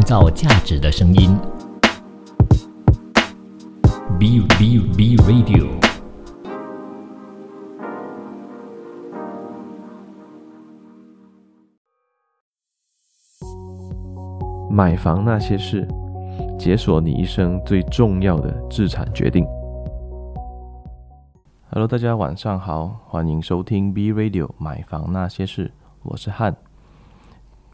创造价值的声音。B B B Radio。买房那些事，解锁你一生最重要的资产决定。Hello，大家晚上好，欢迎收听 B Radio 买房那些事，我是汉。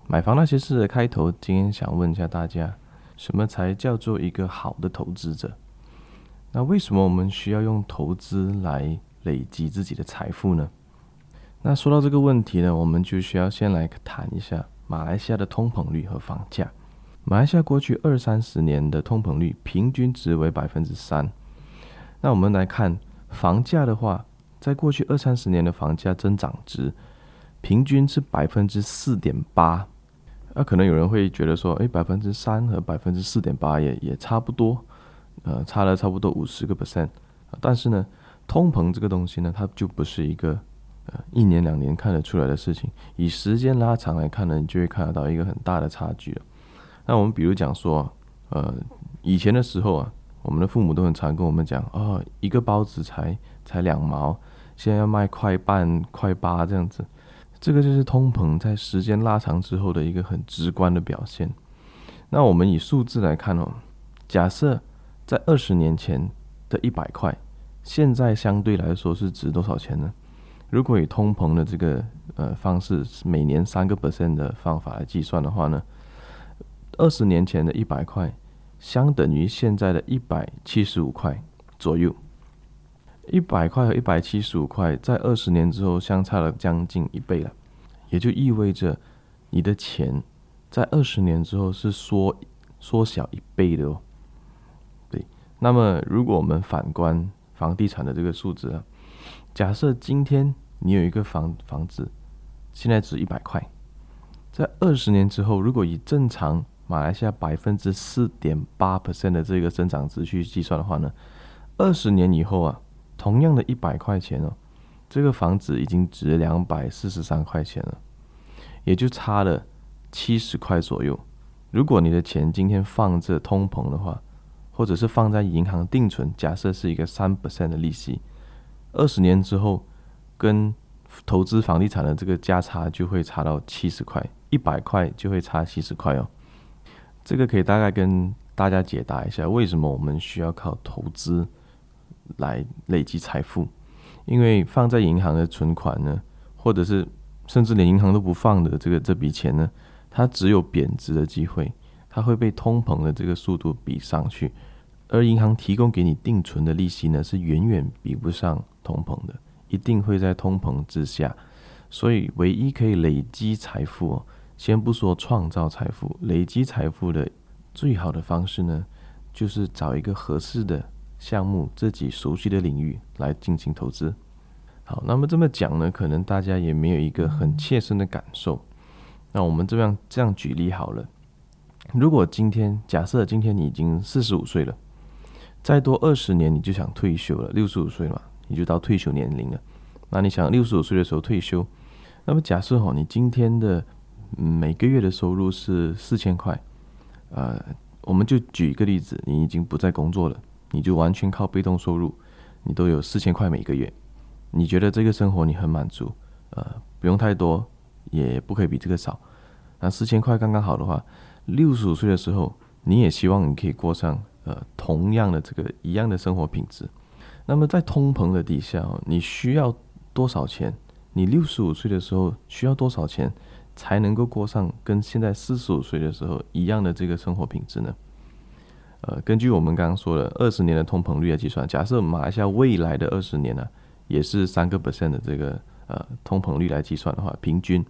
买房那些事的开头，今天想问一下大家，什么才叫做一个好的投资者？那为什么我们需要用投资来累积自己的财富呢？那说到这个问题呢，我们就需要先来谈一下马来西亚的通膨率和房价。马来西亚过去二三十年的通膨率平均值为百分之三。那我们来看。房价的话，在过去二三十年的房价增长值平均是百分之四点八。那可能有人会觉得说，诶，百分之三和百分之四点八也也差不多，呃，差了差不多五十个 percent。但是呢，通膨这个东西呢，它就不是一个呃一年两年看得出来的事情。以时间拉长来看呢，你就会看得到一个很大的差距了。那我们比如讲说，呃，以前的时候啊。我们的父母都很常跟我们讲，哦，一个包子才才两毛，现在要卖块半、块八这样子，这个就是通膨在时间拉长之后的一个很直观的表现。那我们以数字来看哦，假设在二十年前的一百块，现在相对来说是值多少钱呢？如果以通膨的这个呃方式，每年三个 percent 的方法来计算的话呢，二十年前的一百块。相等于现在的一百七十五块左右，一百块和一百七十五块在二十年之后相差了将近一倍了，也就意味着你的钱在二十年之后是缩缩小一倍的哦。对，那么如果我们反观房地产的这个数字啊，假设今天你有一个房房子，现在值一百块，在二十年之后，如果以正常马来西亚百分之四点八 percent 的这个增长值去计算的话呢，二十年以后啊，同样的一百块钱哦，这个房子已经值两百四十三块钱了，也就差了七十块左右。如果你的钱今天放着通膨的话，或者是放在银行定存，假设是一个三 percent 的利息，二十年之后跟投资房地产的这个价差就会差到七十块，一百块就会差七十块哦。这个可以大概跟大家解答一下，为什么我们需要靠投资来累积财富？因为放在银行的存款呢，或者是甚至连银行都不放的这个这笔钱呢，它只有贬值的机会，它会被通膨的这个速度比上去，而银行提供给你定存的利息呢，是远远比不上通膨的，一定会在通膨之下，所以唯一可以累积财富哦。先不说创造财富，累积财富的最好的方式呢，就是找一个合适的项目，自己熟悉的领域来进行投资。好，那么这么讲呢，可能大家也没有一个很切身的感受。那我们这样这样举例好了，如果今天假设今天你已经四十五岁了，再多二十年你就想退休了，六十五岁嘛，你就到退休年龄了。那你想六十五岁的时候退休，那么假设哈，你今天的每个月的收入是四千块，呃，我们就举一个例子，你已经不再工作了，你就完全靠被动收入，你都有四千块每个月，你觉得这个生活你很满足，呃，不用太多，也不可以比这个少，那四千块刚刚好的话，六十五岁的时候，你也希望你可以过上呃同样的这个一样的生活品质，那么在通膨的底下，你需要多少钱？你六十五岁的时候需要多少钱？才能够过上跟现在四十五岁的时候一样的这个生活品质呢？呃，根据我们刚刚说的二十年的通膨率来计算，假设马来西亚未来的二十年呢、也是三个 percent 的这个呃通膨率来计算的话，平均，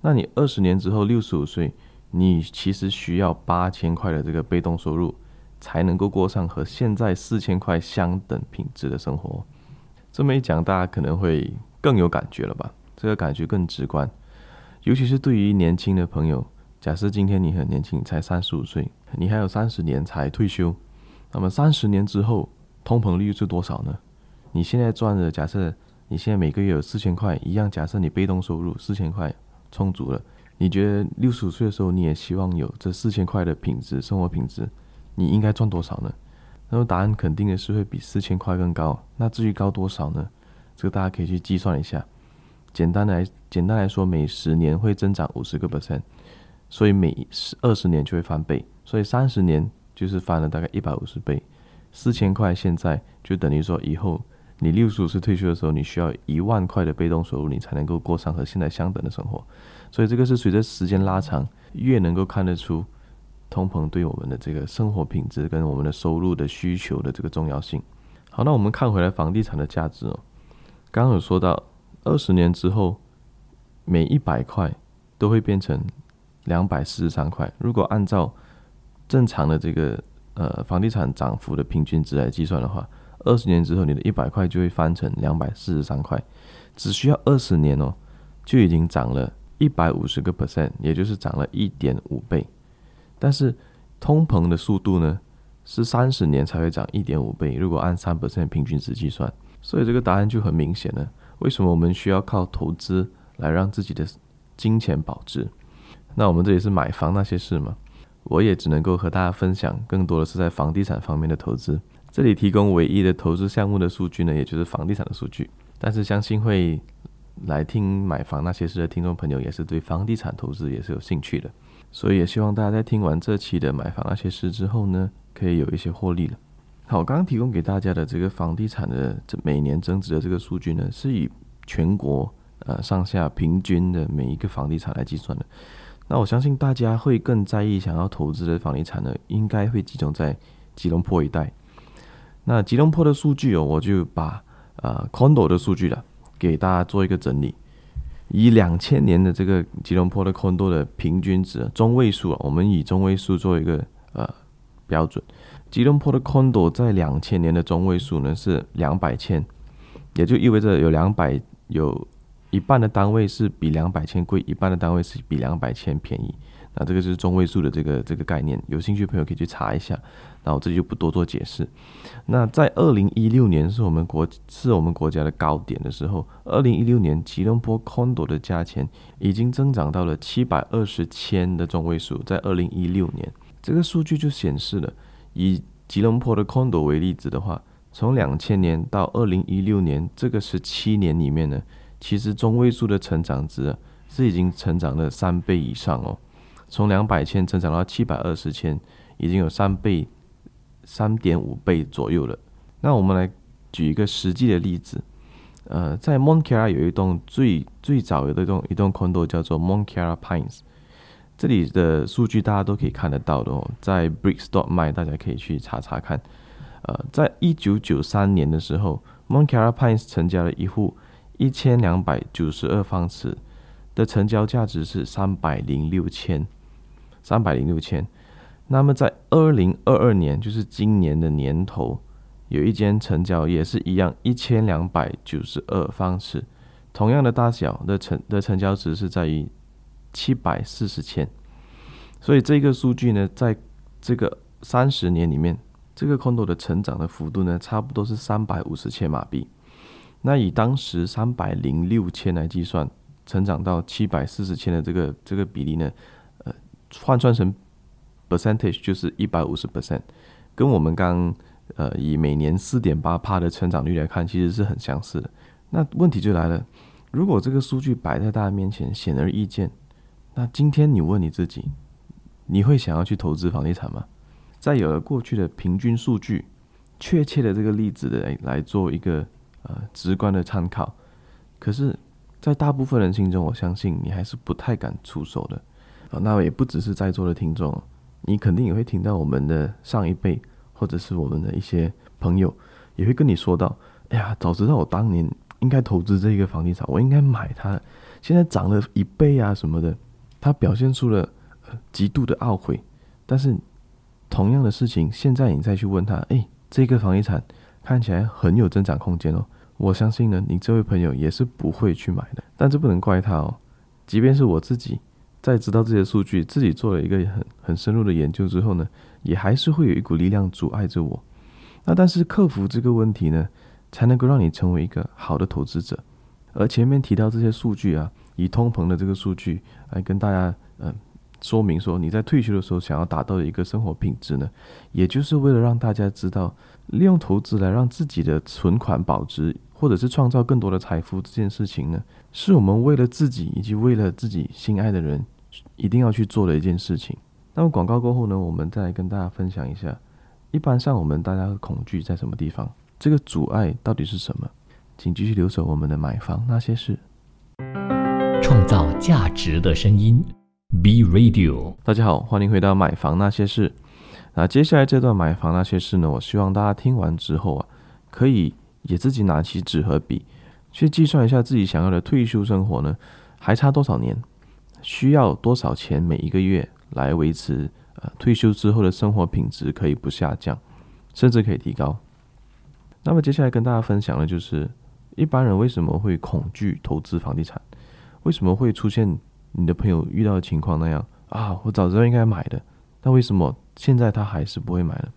那你二十年之后六十五岁，你其实需要八千块的这个被动收入，才能够过上和现在四千块相等品质的生活。这么一讲，大家可能会更有感觉了吧？这个感觉更直观。尤其是对于年轻的朋友，假设今天你很年轻，才三十五岁，你还有三十年才退休，那么三十年之后，通膨率是多少呢？你现在赚的，假设你现在每个月有四千块，一样，假设你被动收入四千块充足了，你觉得六十五岁的时候你也希望有这四千块的品质生活品质，你应该赚多少呢？那么答案肯定的是会比四千块更高。那至于高多少呢？这个大家可以去计算一下。简单来简单来说，每十年会增长五十个 percent，所以每十二十年就会翻倍，所以三十年就是翻了大概一百五十倍。四千块现在就等于说以后你六十五岁退休的时候，你需要一万块的被动收入，你才能够过上和现在相等的生活。所以这个是随着时间拉长，越能够看得出。通膨对我们的这个生活品质跟我们的收入的需求的这个重要性。好，那我们看回来房地产的价值哦。刚刚有说到，二十年之后，每一百块都会变成两百四十三块。如果按照正常的这个呃房地产涨幅的平均值来计算的话，二十年之后，你的一百块就会翻成两百四十三块。只需要二十年哦，就已经涨了一百五十个 percent，也就是涨了一点五倍。但是通膨的速度呢，是三十年才会涨一点五倍。如果按三 percent 平均值计算，所以这个答案就很明显了。为什么我们需要靠投资来让自己的金钱保值？那我们这里是买房那些事嘛，我也只能够和大家分享更多的是在房地产方面的投资。这里提供唯一的投资项目的数据呢，也就是房地产的数据。但是相信会来听买房那些事的听众朋友，也是对房地产投资也是有兴趣的。所以也希望大家在听完这期的买房那些事之后呢，可以有一些获利了。好，刚刚提供给大家的这个房地产的这每年增值的这个数据呢，是以全国呃上下平均的每一个房地产来计算的。那我相信大家会更在意想要投资的房地产呢，应该会集中在吉隆坡一带。那吉隆坡的数据哦，我就把呃 condo 的数据了给大家做一个整理。以两千年的这个吉隆坡的 condo 的平均值中位数啊，我们以中位数做一个呃标准。吉隆坡的 condo 在两千年的中位数呢是两百千，也就意味着有两百有一半的单位是比两百千贵，一半的单位是比两百千便宜。那这个就是中位数的这个这个概念，有兴趣的朋友可以去查一下。那我这里就不多做解释。那在二零一六年是我们国是我们国家的高点的时候，二零一六年吉隆坡 condo 的价钱已经增长到了七百二十千的中位数。在二零一六年，这个数据就显示了，以吉隆坡的 condo 为例子的话，从两千年到二零一六年这个十七年里面呢，其实中位数的成长值是已经成长了三倍以上哦。从两百千增长到七百二十千，已经有三倍、三点五倍左右了。那我们来举一个实际的例子，呃，在 Mont Kiara 有一栋最最早的一栋一栋 condo 叫做 Mont Kiara Pines，这里的数据大家都可以看得到的哦，在 Bricks dot my 大家可以去查查看。呃，在一九九三年的时候，Mont Kiara Pines 成交了一户一千两百九十二方尺的成交价值是三百零六千。三百零六千，那么在二零二二年，就是今年的年头，有一间成交也是一样，一千两百九十二方尺，同样的大小的成的成交值是在于七百四十千，所以这个数据呢，在这个三十年里面，这个 condo 的成长的幅度呢，差不多是三百五十千马币。那以当时三百零六千来计算，成长到七百四十千的这个这个比例呢？呃换算成 percentage 就是一百五十 percent，跟我们刚呃以每年四点八趴的成长率来看，其实是很相似的。那问题就来了，如果这个数据摆在大家面前，显而易见，那今天你问你自己，你会想要去投资房地产吗？在有了过去的平均数据，确切的这个例子的来来做一个呃直观的参考，可是，在大部分人心中，我相信你还是不太敢出手的。啊，那也不只是在座的听众，你肯定也会听到我们的上一辈，或者是我们的一些朋友，也会跟你说到：“哎呀，早知道我当年应该投资这个房地产，我应该买它，现在涨了一倍啊什么的。”他表现出了呃极度的懊悔。但是同样的事情，现在你再去问他：“哎，这个房地产看起来很有增长空间哦。”我相信呢，你这位朋友也是不会去买的。但这不能怪他哦，即便是我自己。在知道这些数据，自己做了一个很很深入的研究之后呢，也还是会有一股力量阻碍着我。那但是克服这个问题呢，才能够让你成为一个好的投资者。而前面提到这些数据啊，以通膨的这个数据来跟大家嗯、说明说，你在退休的时候想要达到的一个生活品质呢，也就是为了让大家知道，利用投资来让自己的存款保值，或者是创造更多的财富这件事情呢，是我们为了自己以及为了自己心爱的人一定要去做的一件事情。那么广告过后呢，我们再来跟大家分享一下，一般上我们大家的恐惧在什么地方？这个阻碍到底是什么？请继续留守我们的买房那些事，创造价值的声音，B Radio。大家好，欢迎回到买房那些事。那接下来这段买房那些事呢，我希望大家听完之后啊，可以也自己拿起纸和笔，去计算一下自己想要的退休生活呢，还差多少年，需要多少钱每一个月来维持呃退休之后的生活品质可以不下降，甚至可以提高。那么接下来跟大家分享的就是。一般人为什么会恐惧投资房地产？为什么会出现你的朋友遇到的情况那样啊？我早知道应该买的，但为什么现在他还是不会买呢？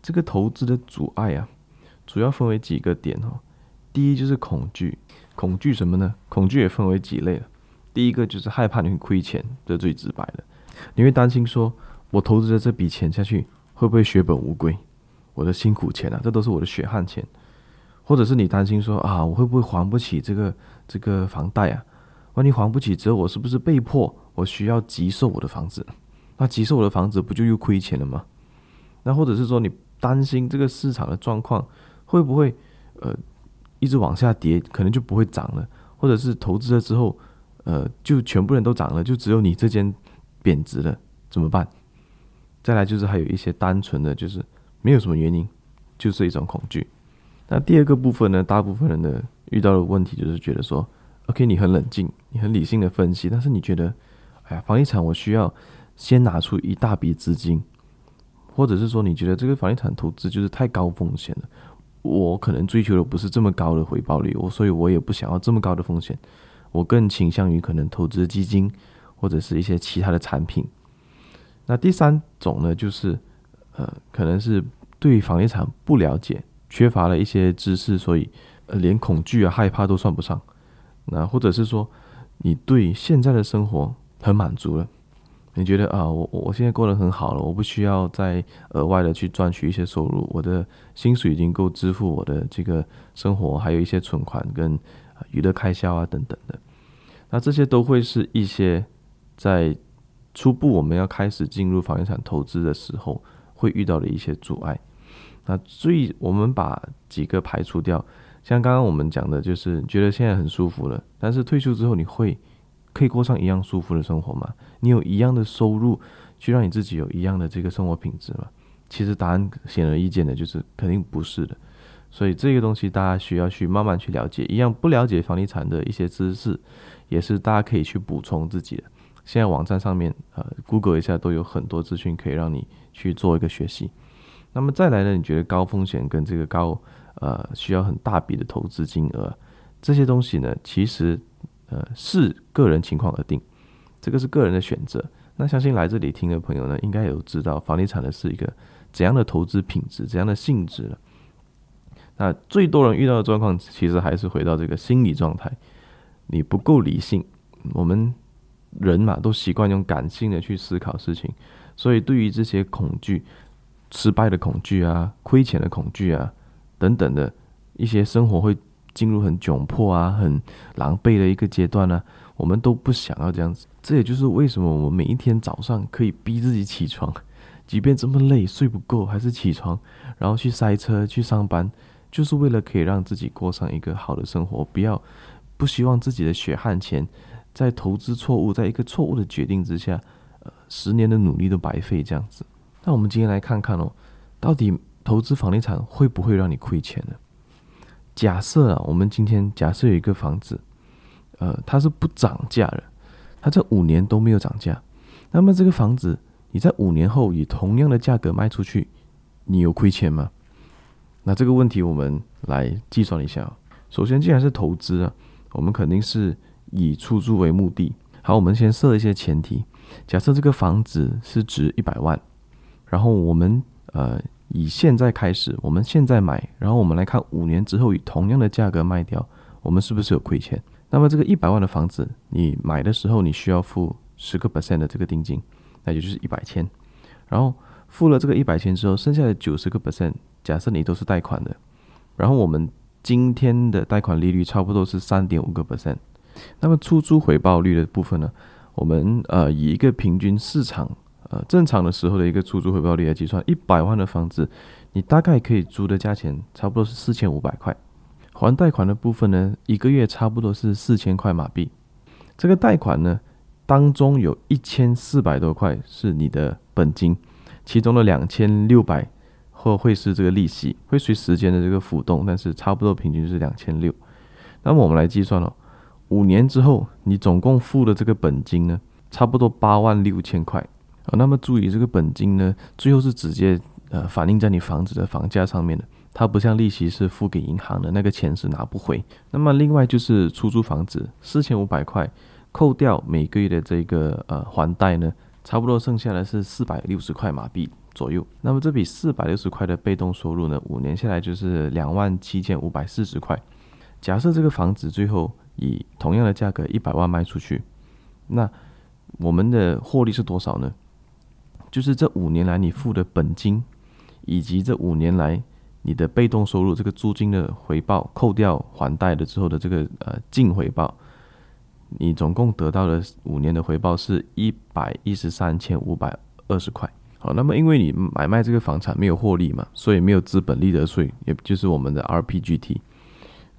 这个投资的阻碍啊，主要分为几个点哦。第一就是恐惧，恐惧什么呢？恐惧也分为几类了。第一个就是害怕你会亏钱，这最直白的，你会担心说，我投资的这笔钱下去会不会血本无归？我的辛苦钱啊，这都是我的血汗钱。或者是你担心说啊，我会不会还不起这个这个房贷啊？万一还不起之后，我是不是被迫我需要急售我的房子？那急售我的房子不就又亏钱了吗？那或者是说你担心这个市场的状况会不会呃一直往下跌，可能就不会涨了？或者是投资了之后呃就全部人都涨了，就只有你这间贬值了，怎么办？再来就是还有一些单纯的就是没有什么原因，就是一种恐惧。那第二个部分呢，大部分人的遇到的问题就是觉得说，OK，你很冷静，你很理性的分析，但是你觉得，哎呀，房地产我需要先拿出一大笔资金，或者是说你觉得这个房地产投资就是太高风险了，我可能追求的不是这么高的回报率，我所以我也不想要这么高的风险，我更倾向于可能投资基金或者是一些其他的产品。那第三种呢，就是呃，可能是对房地产不了解。缺乏了一些知识，所以呃，连恐惧啊、害怕都算不上。那或者是说，你对现在的生活很满足了，你觉得啊，我我现在过得很好了，我不需要再额外的去赚取一些收入，我的薪水已经够支付我的这个生活，还有一些存款跟娱乐开销啊等等的。那这些都会是一些在初步我们要开始进入房地产投资的时候会遇到的一些阻碍。那最我们把几个排除掉，像刚刚我们讲的，就是觉得现在很舒服了，但是退休之后你会可以过上一样舒服的生活吗？你有一样的收入去让你自己有一样的这个生活品质吗？其实答案显而易见的，就是肯定不是的。所以这个东西大家需要去慢慢去了解。一样不了解房地产的一些知识，也是大家可以去补充自己的。现在网站上面呃，Google 一下都有很多资讯可以让你去做一个学习。那么再来呢？你觉得高风险跟这个高呃需要很大笔的投资金额这些东西呢？其实呃是个人情况而定，这个是个人的选择。那相信来这里听的朋友呢，应该有知道房地产的是一个怎样的投资品质、怎样的性质了。那最多人遇到的状况，其实还是回到这个心理状态，你不够理性。我们人嘛，都习惯用感性的去思考事情，所以对于这些恐惧。失败的恐惧啊，亏钱的恐惧啊，等等的一些生活会进入很窘迫啊、很狼狈的一个阶段呢、我们都不想要这样子。这也就是为什么我们每一天早上可以逼自己起床，即便这么累、睡不够，还是起床，然后去塞车去上班，就是为了可以让自己过上一个好的生活，不要不希望自己的血汗钱在投资错误，在一个错误的决定之下，呃，十年的努力都白费这样子。那我们今天来看看哦，到底投资房地产会不会让你亏钱呢？假设啊，我们今天假设有一个房子，呃，它是不涨价的，它这五年都没有涨价，那么这个房子你在五年后以同样的价格卖出去，你有亏钱吗？那这个问题我们来计算一下。首先，既然是投资啊，我们肯定是以出租为目的。好，我们先设一些前提，假设这个房子是值一百万。然后我们呃以现在开始，我们现在买，然后我们来看五年之后以同样的价格卖掉，我们是不是有亏钱？那么这个一百万的房子，你买的时候你需要付十个 percent 的这个定金，那也就是一百千。然后付了这个一百千之后，剩下的九十个 percent，假设你都是贷款的，然后我们今天的贷款利率差不多是三点五个 percent。那么出租回报率的部分呢，我们呃以一个平均市场呃正常的时候的一个出租回报率来计算，一百万的房子，你大概可以租的价钱差不多是四千五百块。还贷款的部分呢，一个月差不多是四千块马币。这个贷款呢，当中有一千四百多块是你的本金，其中的两千六百或会是这个利息，会随时间的这个浮动，但是差不多平均是两千六。那么我们来计算哦，五年之后你总共付的这个本金呢，差不多八万六千块。那么注意这个本金呢，最后是直接呃反映在你房子的房价上面的。它不像利息是付给银行的，那个钱是拿不回。那么另外就是出租房子四千五百块，扣掉每个月的这个呃还贷呢，差不多剩下的是四百六十块马币左右。那么这笔四百六十块的被动收入呢，五年下来就是两万七千五百四十块。假设这个房子最后以同样的价格一百万卖出去，那我们的获利是多少呢？就是这五年来你付的本金，以及这五年来。你的被动收入，这个租金的回报，扣掉还贷的之后的这个呃净回报，你总共得到的五年的回报是一百一十三千五百二十块。好，那么因为你买卖这个房产没有获利嘛，所以没有资本利得税，也就是我们的 RPGT。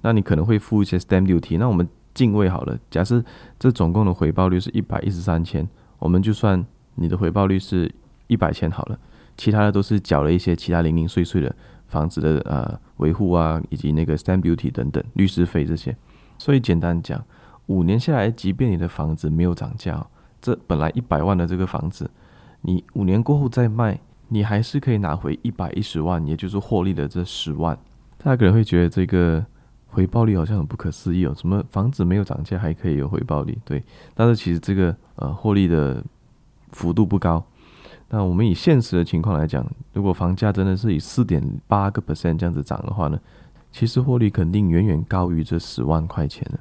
那你可能会付一些 Stamp Duty。那我们进位好了，假设这总共的回报率是一百一十三千，我们就算你的回报率是一百千好了，其他的都是缴了一些其他零零碎碎的。房子的呃维护啊，以及那个 stamp duty 等等律师费这些，所以简单讲，五年下来，即便你的房子没有涨价，这本来一百万的这个房子，你五年过后再卖，你还是可以拿回一百一十万，也就是获利的这十万。大家可能会觉得这个回报率好像很不可思议哦，什么房子没有涨价还可以有回报率？对，但是其实这个呃获利的幅度不高。那我们以现实的情况来讲，如果房价真的是以四点八个 percent 这样子涨的话呢，其实获利肯定远远高于这十万块钱了。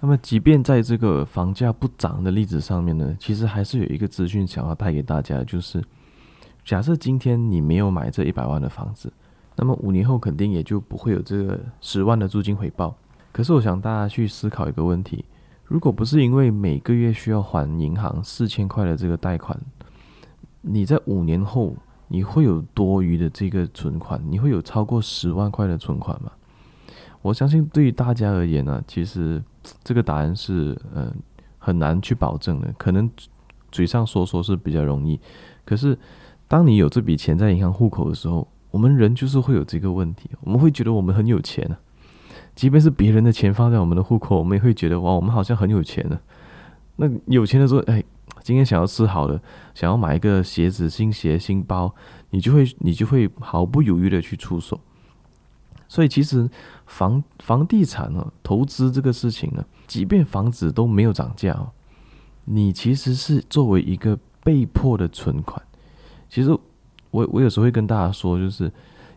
那么，即便在这个房价不涨的例子上面呢，其实还是有一个资讯想要带给大家，就是假设今天你没有买这一百万的房子，那么五年后肯定也就不会有这个十万的租金回报。可是，我想大家去思考一个问题：如果不是因为每个月需要还银行四千块的这个贷款，你在五年后，你会有多余的这个存款？你会有超过十万块的存款吗？我相信对于大家而言呢、其实这个答案是嗯、很难去保证的。可能嘴上说说是比较容易，可是当你有这笔钱在银行户口的时候，我们人就是会有这个问题，我们会觉得我们很有钱啊。即便是别人的钱放在我们的户口，我们也会觉得哇，我们好像很有钱呢、那有钱的时候，哎。今天想要吃好的，想要买一个鞋子、新鞋、新包，你就会你就会毫不犹豫的去出手。所以其实房房地产呢，投资这个事情呢，即便房子都没有涨价哦，你其实是作为一个被迫的存款。其实我我有时候会跟大家说，就是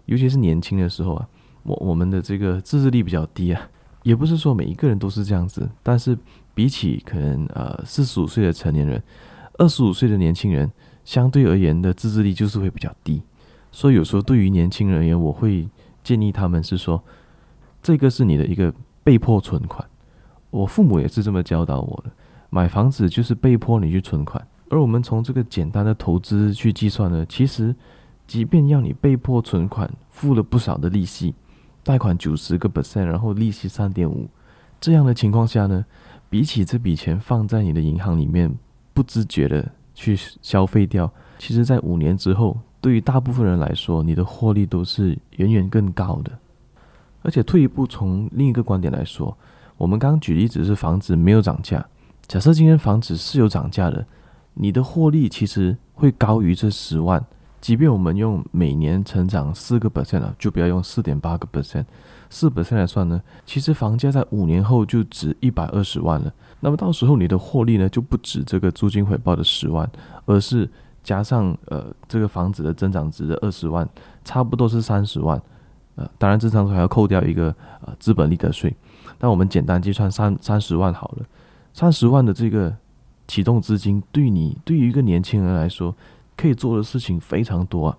尤其是年轻的时候啊，我我们的这个自制力比较低啊，也不是说每一个人都是这样子，但是。比起可能呃四十五岁的成年人，二十五岁的年轻人相对而言的自制力就是会比较低，所以有时候对于年轻人而言，我会建议他们是说，这个是你的一个被迫存款。我父母也是这么教导我的，买房子就是被迫你去存款。而我们从这个简单的投资去计算呢，其实即便要你被迫存款，付了不少的利息，贷款九十个 percent，然后利息三点五，这样的情况下呢，比起这笔钱放在你的银行里面，不自觉的去消费掉，其实，在五年之后，对于大部分人来说，你的获利都是远远更高的。而且退一步，从另一个观点来说，我们刚刚举例子是房子没有涨价，假设今天房子是有涨价的，你的获利其实会高于这十万。即便我们用每年成长四个 percent 啊，就不要用四点八个 percent。四百分来算呢，其实房价在五年后就值一百二十万了。那么到时候你的获利呢，就不止这个租金回报的十万，而是加上呃这个房子的增长值的二十万，差不多是三十万。呃，当然这当中还要扣掉一个呃资本利得税。那我们简单计算三三十万好了，三十万的这个启动资金，对你对于一个年轻人来说，可以做的事情非常多啊。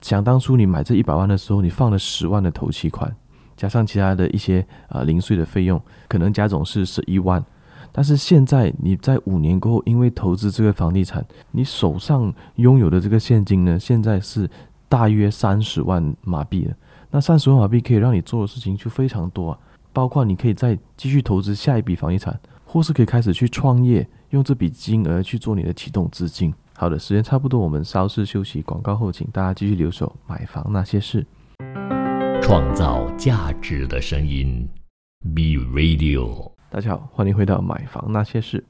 想当初你买这一百万的时候，你放了十万的头期款，加上其他的一些啊、呃、零碎的费用，可能加总是十一万。但是现在你在五年过后，因为投资这个房地产，你手上拥有的这个现金呢，现在是大约三十万马币了。那三十万马币可以让你做的事情就非常多啊，包括你可以再继续投资下一笔房地产，或是可以开始去创业，用这笔金额去做你的启动资金。好的，时间差不多，我们稍事休息。广告后，请大家继续留守。买房那些事，创造价值的声音，B Radio。大家好，欢迎回到买房那些事。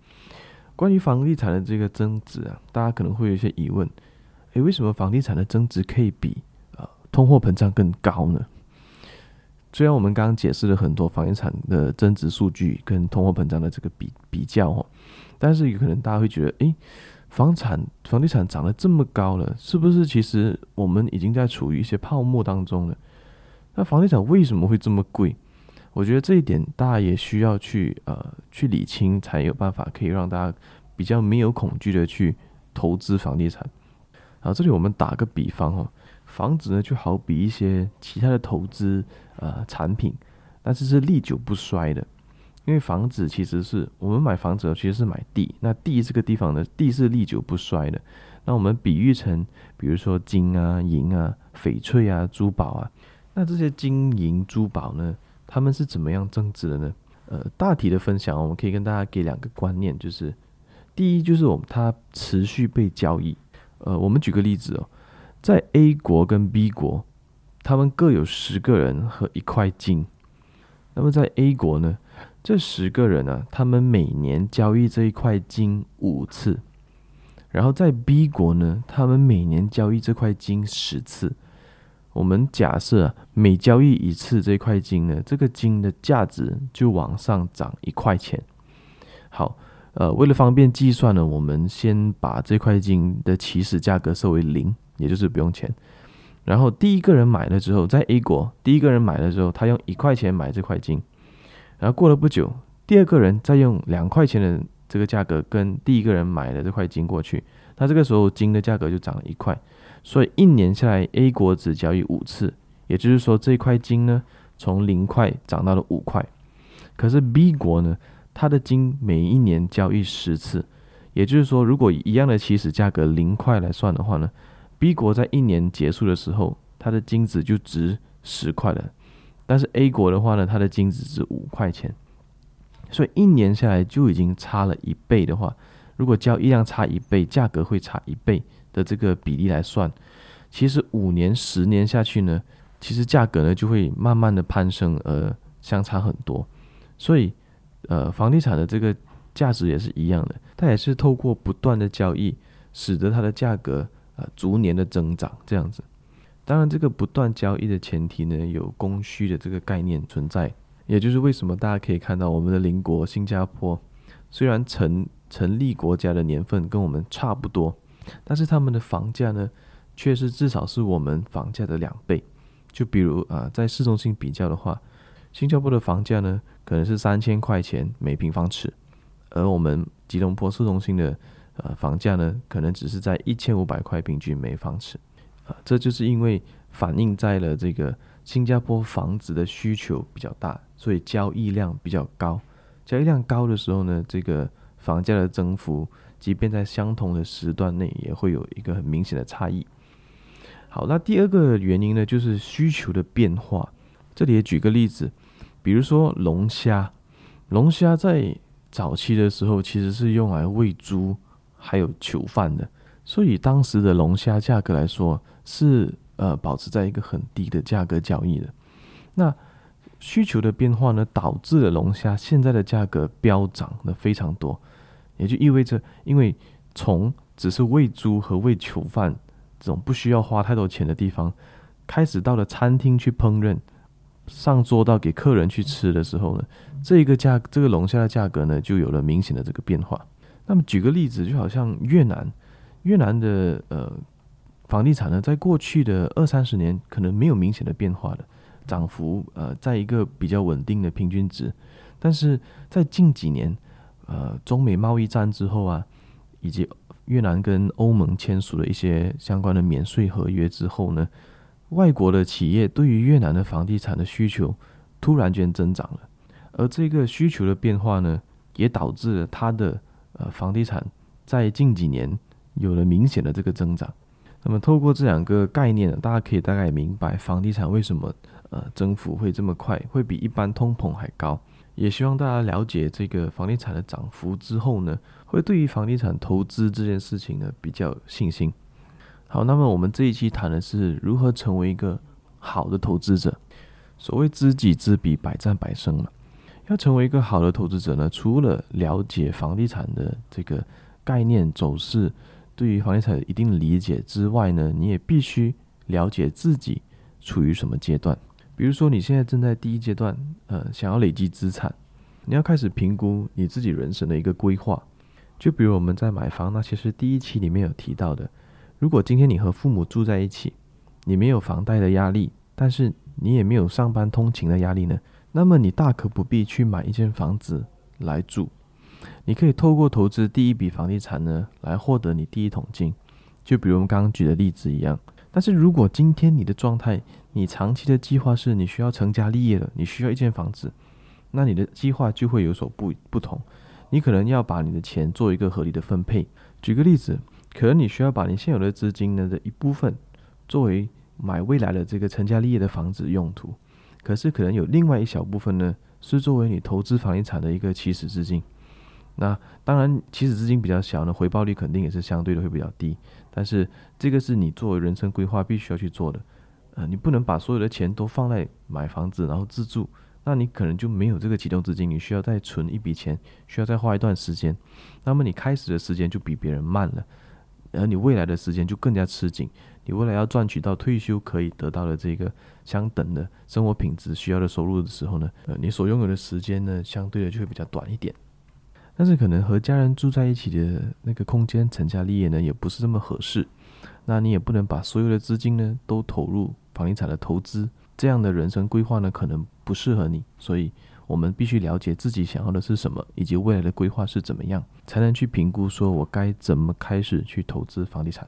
关于房地产的这个增值啊，大家可能会有一些疑问：诶，为什么房地产的增值可以比呃通货膨胀更高呢？虽然我们刚刚解释了很多房地产的增值数据跟通货膨胀的这个比比较哦，但是有可能大家会觉得，诶。房产、房地产涨得这么高了，是不是其实我们已经在处于一些泡沫当中了？那房地产为什么会这么贵？我觉得这一点大家也需要去呃去理清，才有办法可以让大家比较没有恐惧的去投资房地产。好，这里我们打个比方哦，房子呢就好比一些其他的投资呃产品，但是是历久不衰的。因为房子其实是我们买房子，其实是买地。那地这个地方呢，地是历久不衰的。那我们比喻成，比如说金啊、银啊、翡翠啊、珠宝啊。那这些金银珠宝呢，他们是怎么样增值的呢？呃，大体的分享，我们可以跟大家给两个观念，就是第一，就是我们它持续被交易。呃，我们举个例子哦，在 A 国跟 B 国，他们各有十个人和一块金。那么在 A 国呢？这十个人呢、啊，他们每年交易这一块金五次，然后在 B 国呢，他们每年交易这块金十次。我们假设、每交易一次这块金呢，这个金的价值就往上涨一块钱。好，呃，为了方便计算呢，我们先把这块金的起始价格设为零，也就是不用钱。然后第一个人买了之后，在 A 国，第一个人买了之后，他用一块钱买这块金。然后过了不久，第二个人再用两块钱的这个价格跟第一个人买的这块金过去，那这个时候金的价格就涨了一块，所以一年下来，A 国只交易五次，也就是说这块金呢从零块涨到了五块。可是 B 国呢，它的金每一年交易十次，也就是说如果以一样的起始价格零块来算的话呢，B 国在一年结束的时候，它的金子就值十块了。但是 A 国的话呢，它的金子值五块钱，所以一年下来就已经差了一倍的话，如果交易量差一倍，价格会差一倍的这个比例来算，其实五年、十年下去呢，其实价格呢就会慢慢的攀升，而相差很多。所以，呃，房地产的这个价值也是一样的，它也是透过不断的交易，使得它的价格呃逐年的增长这样子。当然，这个不断交易的前提呢，有供需的这个概念存在，也就是为什么大家可以看到我们的邻国新加坡，虽然成成立国家的年份跟我们差不多，但是他们的房价呢，却是至少是我们房价的两倍。就比如啊，在市中心比较的话，新加坡的房价呢，可能是三千块钱每平方尺，而我们吉隆坡市中心的呃房价呢，可能只是在一千五百块平均每方尺。啊这就是因为反映在了这个新加坡房子的需求比较大，所以交易量比较高。交易量高的时候呢，这个房价的增幅，即便在相同的时段内，也会有一个很明显的差异。好，那第二个原因呢，就是需求的变化。这里也举个例子，比如说龙虾，龙虾在早期的时候其实是用来喂猪还有囚犯的。所以当时的龙虾价格来说是呃保持在一个很低的价格交易的。那需求的变化呢，导致了龙虾现在的价格飙涨了非常多，也就意味着，因为从只是喂猪和喂囚犯这种不需要花太多钱的地方，开始到了餐厅去烹饪，上桌到给客人去吃的时候呢，这个价这个龙虾的价格呢就有了明显的这个变化。那么举个例子，就好像越南。越南的呃房地产呢，在过去的二三十年可能没有明显的变化的，涨幅呃在一个比较稳定的平均值，但是在近几年，呃，中美贸易战之后啊，以及越南跟欧盟签署了一些相关的免税合约之后呢，外国的企业对于越南的房地产的需求突然间增长了，而这个需求的变化呢，也导致了它的呃房地产在近几年有了明显的这个增长。那么透过这两个概念呢，大家可以大概明白房地产为什么呃增幅会这么快，会比一般通膨还高。也希望大家了解这个房地产的涨幅之后呢，会对于房地产投资这件事情呢比较有信心。好，那么我们这一期谈的是如何成为一个好的投资者。所谓知己知彼，百战百胜嘛。要成为一个好的投资者呢，除了了解房地产的这个概念走势，对于房地产有一定的理解之外呢，你也必须了解自己处于什么阶段。比如说，你现在正在第一阶段，呃，想要累积资产，你要开始评估你自己人生的一个规划。就比如我们在买房那其实第一期里面有提到的，如果今天你和父母住在一起，你没有房贷的压力，但是你也没有上班通勤的压力呢，那么你大可不必去买一间房子来住，你可以透过投资第一笔房地产呢，来获得你第一桶金。就比如我们刚刚举的例子一样。但是如果今天你的状态，你长期的计划是你需要成家立业了，你需要一间房子，那你的计划就会有所不不同。你可能要把你的钱做一个合理的分配。举个例子，可能你需要把你现有的资金呢的一部分作为买未来的这个成家立业的房子用途，可是可能有另外一小部分呢是作为你投资房地产的一个起始资金。那当然，起始资金比较小呢，回报率肯定也是相对的会比较低。但是这个是你作为人生规划必须要去做的，呃，你不能把所有的钱都放在买房子然后自住，那你可能就没有这个启动资金，你需要再存一笔钱，需要再花一段时间，那么你开始的时间就比别人慢了，而你未来的时间就更加吃紧，你未来要赚取到退休可以得到的这个相等的生活品质需要的收入的时候呢，呃，你所拥有的时间呢，相对的就会比较短一点。但是可能和家人住在一起的那个空间成家立业呢，也不是这么合适。那你也不能把所有的资金呢都投入房地产的投资，这样的人生规划呢可能不适合你。所以我们必须了解自己想要的是什么，以及未来的规划是怎么样，才能去评估说我该怎么开始去投资房地产。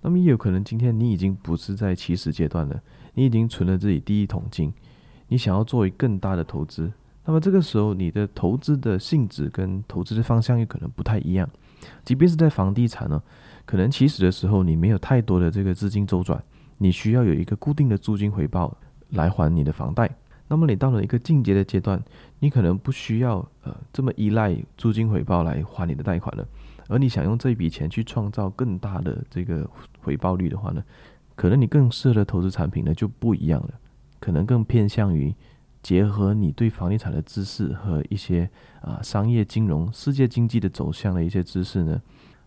那么也有可能今天你已经不是在起始阶段了，你已经存了自己第一桶金，你想要做一更大的投资。那么这个时候，你的投资的性质跟投资的方向又可能不太一样。即便是在房地产呢，可能起始的时候你没有太多的这个资金周转，你需要有一个固定的租金回报来还你的房贷。那么你到了一个进阶的阶段，你可能不需要呃这么依赖租金回报来还你的贷款了，而你想用这笔钱去创造更大的这个回报率的话呢，可能你更适合的投资产品呢就不一样了，可能更偏向于。结合你对房地产的知识和一些啊商业金融、世界经济的走向的一些知识呢，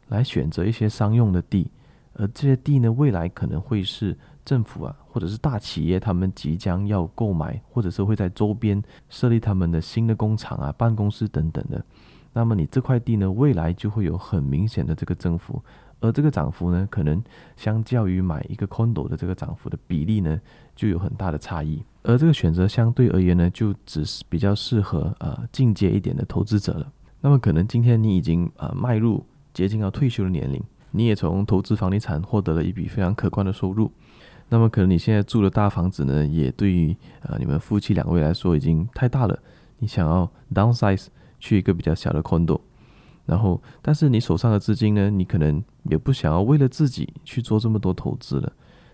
来选择一些商用的地，而这些地呢，未来可能会是政府啊，或者是大企业他们即将要购买，或者是会在周边设立他们的新的工厂啊、办公室等等的。那么你这块地呢，未来就会有很明显的这个增幅。而这个涨幅呢，可能相较于买一个 condo 的这个涨幅的比例呢，就有很大的差异。而这个选择相对而言呢，就只是比较适合呃进阶一点的投资者了。那么可能今天你已经呃迈入接近要退休的年龄，你也从投资房地产获得了一笔非常可观的收入。那么可能你现在住的大房子呢，也对于呃你们夫妻两位来说已经太大了，你想要 downsize 去一个比较小的 condo。然后，但是你手上的资金呢，你可能也不想要为了自己去做这么多投资了。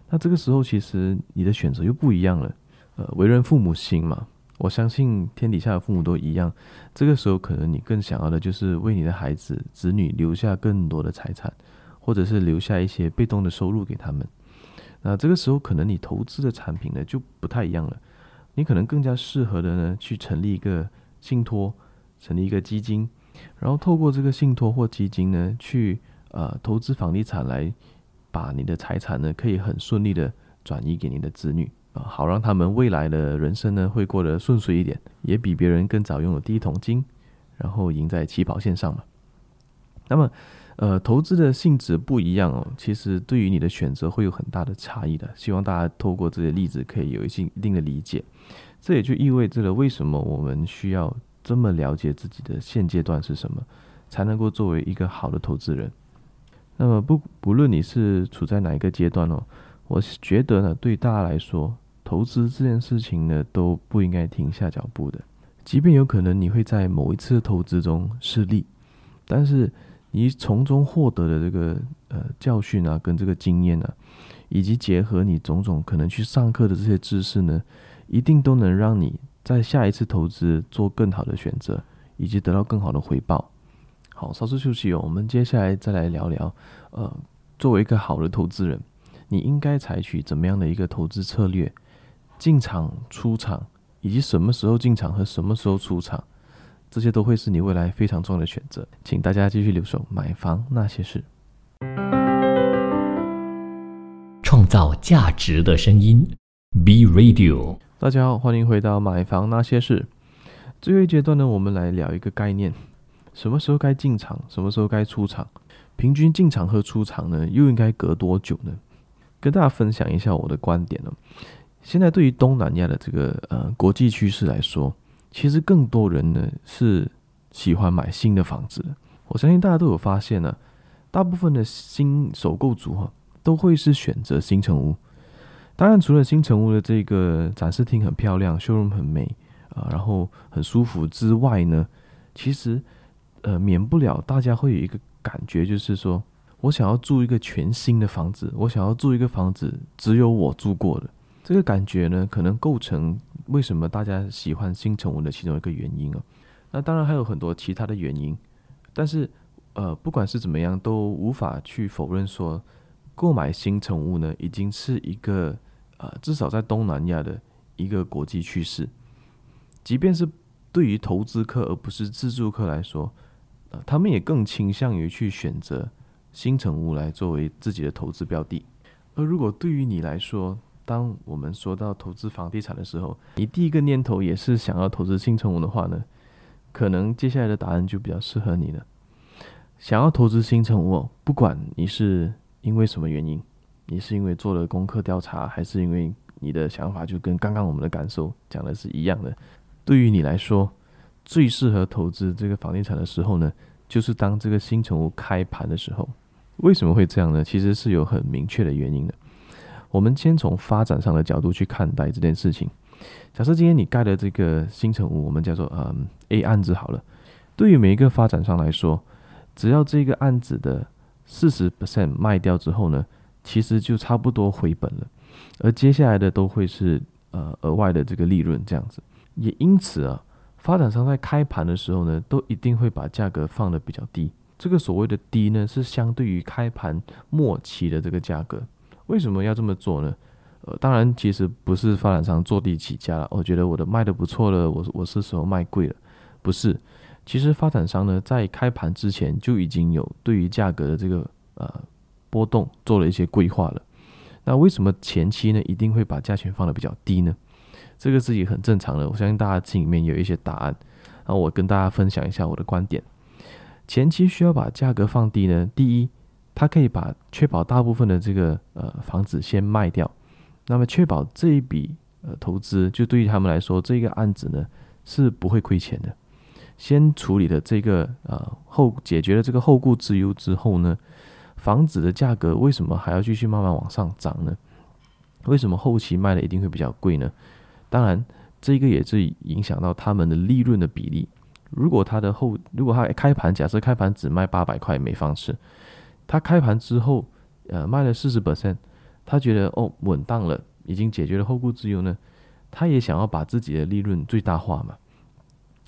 那这个时候，其实你的选择又不一样了。呃，为人父母心嘛，我相信天底下的父母都一样。这个时候，可能你更想要的就是为你的孩子、子女留下更多的财产，或者是留下一些被动的收入给他们。那这个时候，可能你投资的产品呢就不太一样了。你可能更加适合的呢，去成立一个信托，成立一个基金。然后透过这个信托或基金呢，去呃投资房地产，来把你的财产呢可以很顺利的转移给你的子女啊、好让他们未来的人生呢会过得顺遂一点，也比别人更早拥有第一桶金，然后赢在起跑线上嘛。那么呃，投资的性质不一样哦，其实对于你的选择会有很大的差异的。希望大家透过这些例子可以有一些一定的理解。这也就意味着了为什么我们需要这么了解自己的现阶段是什么，才能够作为一个好的投资人。那么不不论你是处在哪一个阶段哦，我觉得呢，对大家来说，投资这件事情呢都不应该停下脚步的。即便有可能你会在某一次投资中失利，但是。你从中获得的这个呃教训啊，跟这个经验啊，以及结合你种种可能去上课的这些知识呢，一定都能让你在下一次投资做更好的选择，以及得到更好的回报。好，稍事休息哦，我们接下来再来聊聊，呃，作为一个好的投资人，你应该采取怎么样的一个投资策略？进场、出场，以及什么时候进场和什么时候出场？这些都会是你未来非常重要的选择，请大家继续留守《买房那些事》，创造价值的声音，B Radio。大家好，欢迎回到《买房那些事》。最后一阶段呢，我们来聊一个概念：什么时候该进场，什么时候该出场？平均进场和出场呢，又应该隔多久呢？跟大家分享一下我的观点呢。现在对于东南亚的这个呃国际趋势来说。其实更多人呢是喜欢买新的房子。我相信大家都有发现呢，大部分的新首购族哈都会是选择新城屋。当然，除了新城屋的这个展示厅很漂亮修容很美啊，然后很舒服之外呢，其实呃免不了大家会有一个感觉，就是说我想要住一个全新的房子，我想要住一个房子只有我住过的。这个感觉呢，可能构成为什么大家喜欢新宠物的其中一个原因哦。那当然还有很多其他的原因，但是呃，不管是怎么样，都无法去否认说，购买新宠物呢，已经是一个呃，至少在东南亚的一个国际趋势。即便是对于投资客而不是自住客来说，呃，他们也更倾向于去选择新宠物来作为自己的投资标的。而如果对于你来说，当我们说到投资房地产的时候，你第一个念头也是想要投资新成屋的话呢，可能接下来的答案就比较适合你了。想要投资新成屋，不管你是因为什么原因，你是因为做了功课调查，还是因为你的想法就跟刚刚我们的感受讲的是一样的，对于你来说，最适合投资这个房地产的时候呢，就是当这个新成屋开盘的时候。为什么会这样呢？其实是有很明确的原因的。我们先从发展上的角度去看待这件事情。假设今天你盖的这个新城屋，我们叫做嗯 A 案子好了。对于每一个发展商来说，只要这个案子的四十 percent 卖掉之后呢，其实就差不多回本了。而接下来的都会是呃额外的这个利润这样子。也因此啊，发展商在开盘的时候呢，都一定会把价格放得比较低。这个所谓的低呢，是相对于开盘末期的这个价格。为什么要这么做呢？呃，当然，其实不是发展商坐地起价了。我觉得我的卖的不错了，我我是时候卖贵了，不是。其实发展商呢，在开盘之前就已经有对于价格的这个呃波动做了一些规划了。那为什么前期呢，一定会把价钱放得比较低呢？这个是也很正常的。我相信大家心里面有一些答案。然后我跟大家分享一下我的观点。前期需要把价格放低呢，第一。他可以把确保大部分的这个呃房子先卖掉，那么确保这一笔呃投资，就对于他们来说，这个案子呢是不会亏钱的。先处理了这个呃后解决了这个后顾之忧之后呢，房子的价格为什么还要继续慢慢往上涨呢？为什么后期卖的一定会比较贵呢？当然，这个也是影响到他们的利润的比例。如果他的后如果他开盘，假设开盘只卖八百块每方尺。他开盘之后，呃，卖了四十 percent，他觉得哦稳当了，已经解决了后顾之忧呢。他也想要把自己的利润最大化嘛。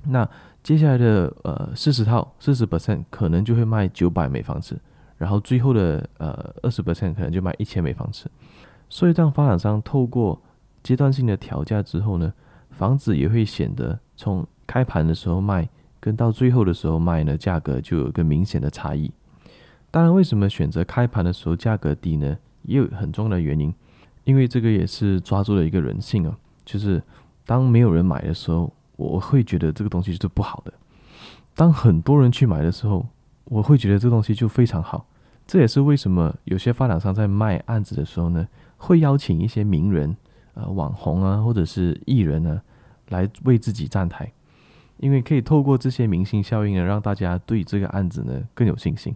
那接下来的呃四十套四十 percent 可能就会卖九百每房尺，然后最后的呃二十 percent 可能就卖一千每房尺。所以当发展商透过阶段性的调价之后呢，房子也会显得从开盘的时候卖跟到最后的时候卖呢，价格就有一个明显的差异。当然，为什么选择开盘的时候价格低呢？也有很重要的原因，因为这个也是抓住了一个人性啊，就是当没有人买的时候，我会觉得这个东西是不好的；当很多人去买的时候，我会觉得这东西就非常好。这也是为什么有些发展商在卖案子的时候呢，会邀请一些名人、呃网红啊，或者是艺人呢，来为自己站台，因为可以透过这些明星效应呢，让大家对这个案子呢更有信心。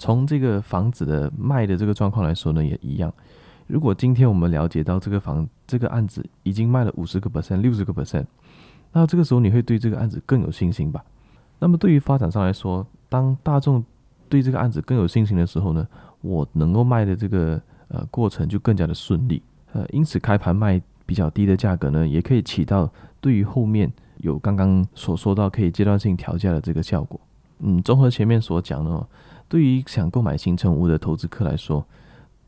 从这个房子的卖的这个状况来说呢，也一样。如果今天我们了解到这个房这个案子已经卖了五十个 percent、六十个 percent，那这个时候你会对这个案子更有信心吧？那么对于发展商来说，当大众对这个案子更有信心的时候呢，我能够卖的这个呃过程就更加的顺利。呃，因此开盘卖比较低的价格呢，也可以起到对于后面有刚刚所说到可以阶段性调价的这个效果。嗯，综合前面所讲的。对于想购买新城屋的投资客来说，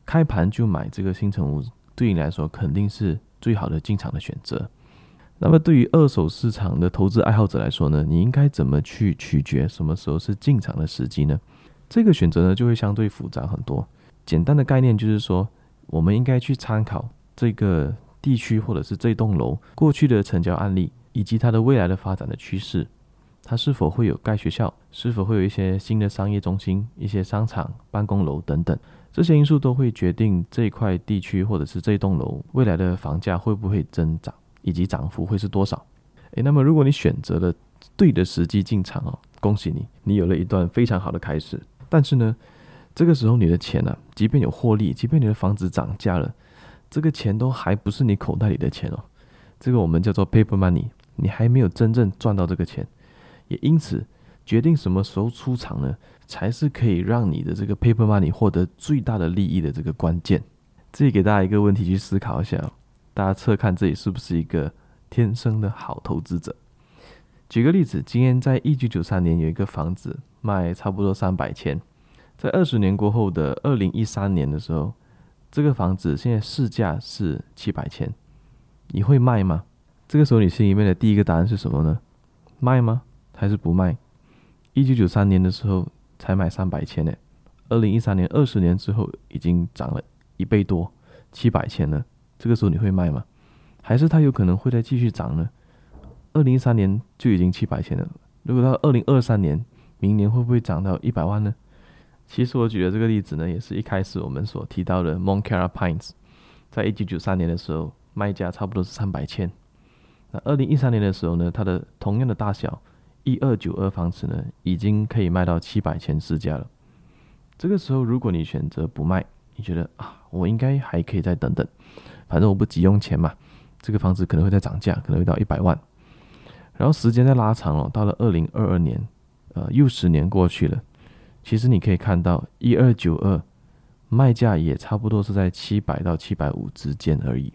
开盘就买这个新城屋，对你来说肯定是最好的进场的选择。那么，对于二手市场的投资爱好者来说呢，你应该怎么去取决什么时候是进场的时机呢？这个选择呢，就会相对复杂很多。简单的概念就是说，我们应该去参考这个地区或者是这栋楼过去的成交案例，以及它的未来的发展的趋势。它是否会有盖学校？是否会有一些新的商业中心、一些商场、办公楼等等？这些因素都会决定这块地区或者是这栋楼未来的房价会不会增长，以及涨幅会是多少？诶，那么如果你选择了对的时机进场哦，恭喜你，你有了一段非常好的开始。但是呢，这个时候你的钱呢、啊，即便有获利，即便你的房子涨价了，这个钱都还不是你口袋里的钱哦。这个我们叫做 paper money，你还没有真正赚到这个钱。也因此，决定什么时候出场呢，才是可以让你的这个 paper money 获得最大的利益的这个关键。这里给大家一个问题去思考一下，大家测看自己是不是一个天生的好投资者。举个例子，今天在一九九三年有一个房子卖差不多三百千，在二十年过后的二零一三年的时候，这个房子现在市价是七百千，你会卖吗？这个时候你心里面的第一个答案是什么呢？卖吗？还是不卖？一九九三年的时候才买三百千呢，二零一三年二十年之后已经涨了一倍多，七百千了。这个时候你会卖吗？还是它有可能会再继续涨呢？二零一三年就已经七百千了，如果到二零二三年，明年会不会涨到一百万呢？其实我举的这个例子呢，也是一开始我们所提到的 Monkera Pines，在一九九三年的时候卖价差不多是三百千，那二零一三年的时候呢，它的同样的大小。一二九二房子呢，已经可以卖到七百千市价了。这个时候，如果你选择不卖，你觉得啊，我应该还可以再等等，反正我不急用钱嘛。这个房子可能会再涨价，可能会到一百万。然后时间再拉长了，到了二零二二年，呃，又十年过去了。其实你可以看到，一二九二卖价也差不多是在七百到七百五之间而已。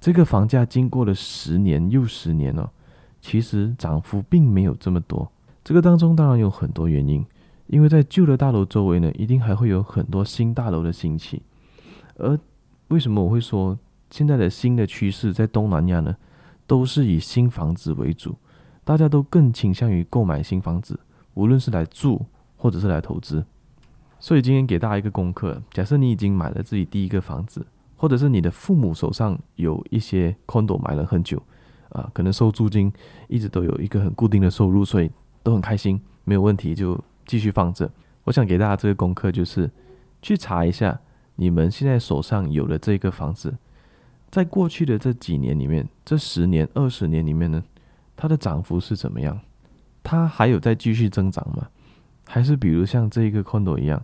这个房价经过了十年又十年了。其实涨幅并没有这么多，这个当中当然有很多原因，因为在旧的大楼周围呢，一定还会有很多新大楼的兴起。而为什么我会说现在的新的趋势在东南亚呢？都是以新房子为主，大家都更倾向于购买新房子，无论是来住或者是来投资。所以今天给大家一个功课：假设你已经买了自己第一个房子，或者是你的父母手上有一些 condo 买了很久。啊，可能收租金一直都有一个很固定的收入，所以都很开心，没有问题就继续放着。我想给大家这个功课就是去查一下你们现在手上有的这个房子，在过去的这几年里面，这十年、二十年里面呢，它的涨幅是怎么样？它还有在继续增长吗？还是比如像这一个 condo 一样，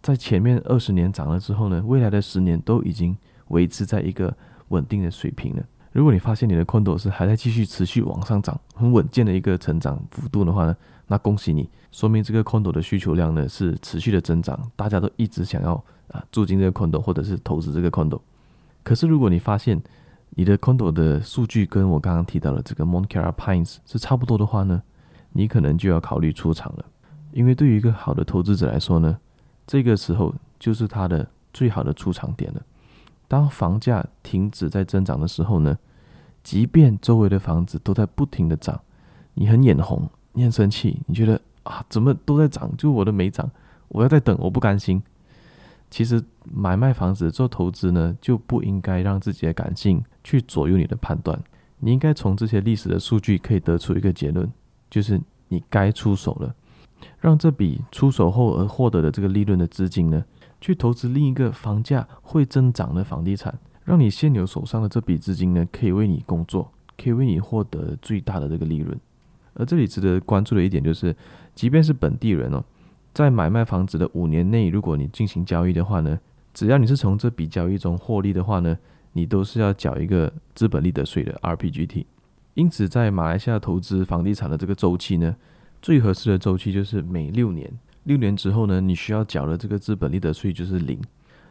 在前面二十年涨了之后呢，未来的十年都已经维持在一个稳定的水平了？如果你发现你的 condo 是还在继续持续往上涨，很稳健的一个成长幅度的话呢，那恭喜你，说明这个 condo 的需求量呢是持续的增长，大家都一直想要啊住进这个 condo 或者是投资这个 condo。可是如果你发现你的 condo 的数据跟我刚刚提到的这个 Monkera Pines 是差不多的话呢，你可能就要考虑出场了，因为对于一个好的投资者来说呢，这个时候就是他的最好的出场点了。当房价停止在增长的时候呢，即便周围的房子都在不停的涨，你很眼红，你很生气，你觉得啊，怎么都在涨，就我的没涨，我要再等，我不甘心。其实买卖房子做投资呢，就不应该让自己的感性去左右你的判断，你应该从这些历史的数据可以得出一个结论，就是你该出手了。让这笔出手后而获得的这个利润的资金呢，去投资另一个房价会增长的房地产，让你现有手上的这笔资金呢，可以为你工作，可以为你获得最大的这个利润。而这里值得关注的一点就是，即便是本地人哦，在买卖房子的五年内，如果你进行交易的话呢，只要你是从这笔交易中获利的话呢，你都是要缴一个资本利得税的 RPGT。因此，在马来西亚投资房地产的这个周期呢，最合适的周期就是每六年，六年之后呢，你需要缴的这个资本利得税就是零，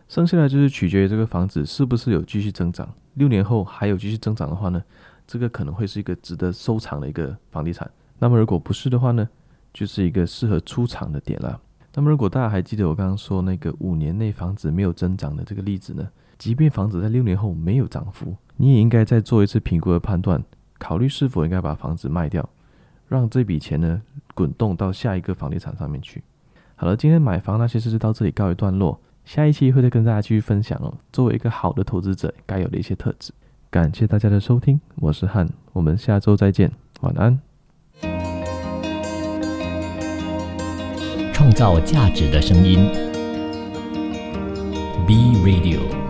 剩下来就是取决于这个房子是不是有继续增长。六年后还有继续增长的话呢，这个可能会是一个值得收藏的一个房地产。那么如果不是的话呢，就是一个适合出场的点了。那么如果大家还记得我刚刚说那个五年内房子没有增长的这个例子呢，即便房子在六年后没有涨幅，你也应该再做一次评估和判断。考虑是否应该把房子卖掉，让这笔钱呢滚动到下一个房地产上面去。好了，今天买房那些事就到这里告一段落，下一期会再跟大家继续分享哦。作为一个好的投资者该有的一些特质。感谢大家的收听，我是汉，我们下周再见，晚安。创造价值的声音，B Radio。